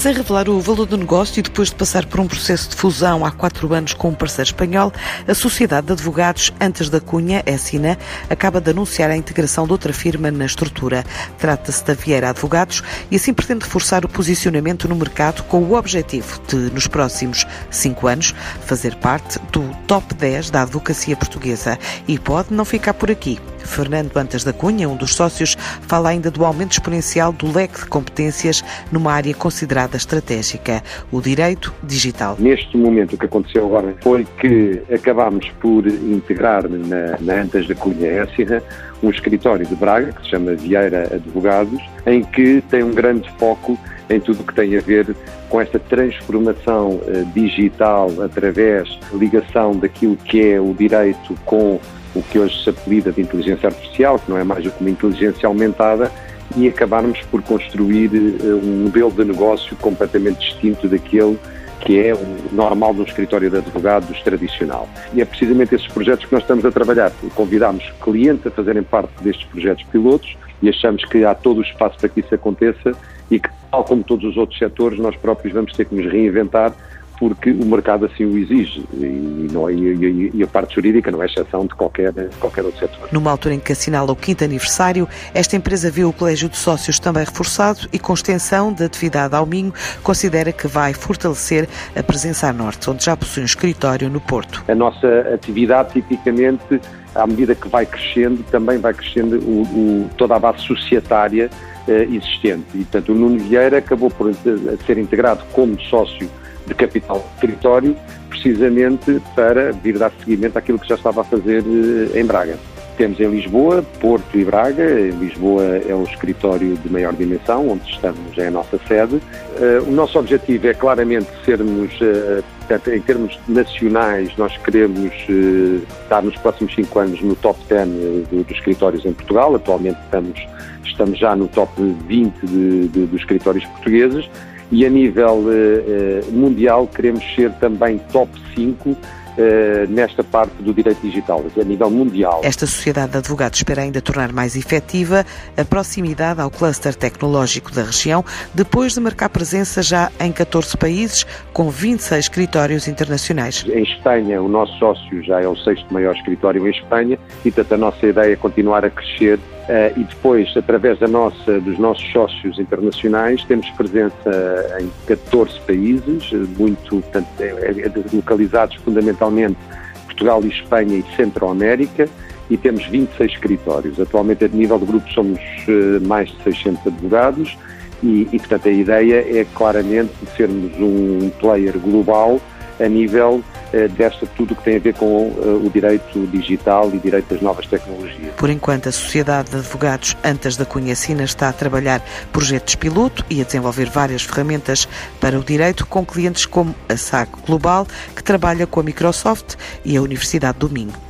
Sem revelar o valor do negócio e depois de passar por um processo de fusão há quatro anos com um parceiro espanhol, a Sociedade de Advogados Antes da Cunha, SINA, acaba de anunciar a integração de outra firma na estrutura. Trata-se da Vieira Advogados e assim pretende reforçar o posicionamento no mercado com o objetivo de, nos próximos cinco anos, fazer parte do top 10 da advocacia portuguesa. E pode não ficar por aqui. Fernando Bantas da Cunha, um dos sócios, fala ainda do aumento exponencial do leque de competências numa área considerada estratégica, o direito digital. Neste momento, o que aconteceu agora foi que acabámos por integrar na, na Antas da Cunha Éssira um escritório de Braga, que se chama Vieira Advogados, em que tem um grande foco em tudo o que tem a ver com esta transformação uh, digital através da ligação daquilo que é o direito com o que hoje se apelida de inteligência artificial, que não é mais do que uma inteligência aumentada, e acabarmos por construir eh, um modelo de negócio completamente distinto daquele que é o normal de um escritório de advogados tradicional. E é precisamente esses projetos que nós estamos a trabalhar. Convidamos clientes a fazerem parte destes projetos pilotos e achamos que há todo o espaço para que isso aconteça e que, tal como todos os outros setores, nós próprios vamos ter que nos reinventar porque o mercado assim o exige e, não, e, e, a parte jurídica não é exceção de qualquer, qualquer outro setor. Numa altura em que assinala o quinto aniversário, esta empresa viu o Colégio de Sócios também reforçado e com extensão de atividade ao Minho, considera que vai fortalecer a presença a norte, onde já possui um escritório no Porto. A nossa atividade, tipicamente, à medida que vai crescendo, também vai crescendo o, o, toda a base societária eh, existente. E, portanto, o Nuno Vieira acabou por ser integrado como sócio de capital de território, precisamente para vir dar seguimento àquilo que já estava a fazer eh, em Braga. Temos em Lisboa, Porto e Braga. Em Lisboa é o escritório de maior dimensão, onde estamos, é a nossa sede. Uh, o nosso objetivo é claramente sermos, uh, em termos nacionais, nós queremos estar nos próximos cinco anos no top 10 dos escritórios em Portugal. Atualmente estamos, estamos já no top 20 de, de, dos escritórios portugueses e a nível eh, eh, mundial queremos ser também top 5 eh, nesta parte do direito digital, a nível mundial. Esta sociedade de advogados espera ainda tornar mais efetiva a proximidade ao cluster tecnológico da região, depois de marcar presença já em 14 países, com 26 escritórios internacionais. Em Espanha, o nosso sócio já é o sexto maior escritório em Espanha e, portanto, a nossa ideia é continuar a crescer e depois, através da nossa, dos nossos sócios internacionais, temos presença em 14 países, muito portanto, é, é, localizados fundamentalmente Portugal e Espanha e Centroamérica, e temos 26 escritórios. Atualmente, a nível do grupo, somos uh, mais de 600 advogados, e, e, portanto, a ideia é claramente sermos um player global a nível eh, desta tudo que tem a ver com uh, o direito digital e direito das novas tecnologias. Por enquanto, a Sociedade de Advogados Antas da Cunha Sina está a trabalhar projetos piloto e a desenvolver várias ferramentas para o direito com clientes como a SAC Global, que trabalha com a Microsoft e a Universidade do Minho.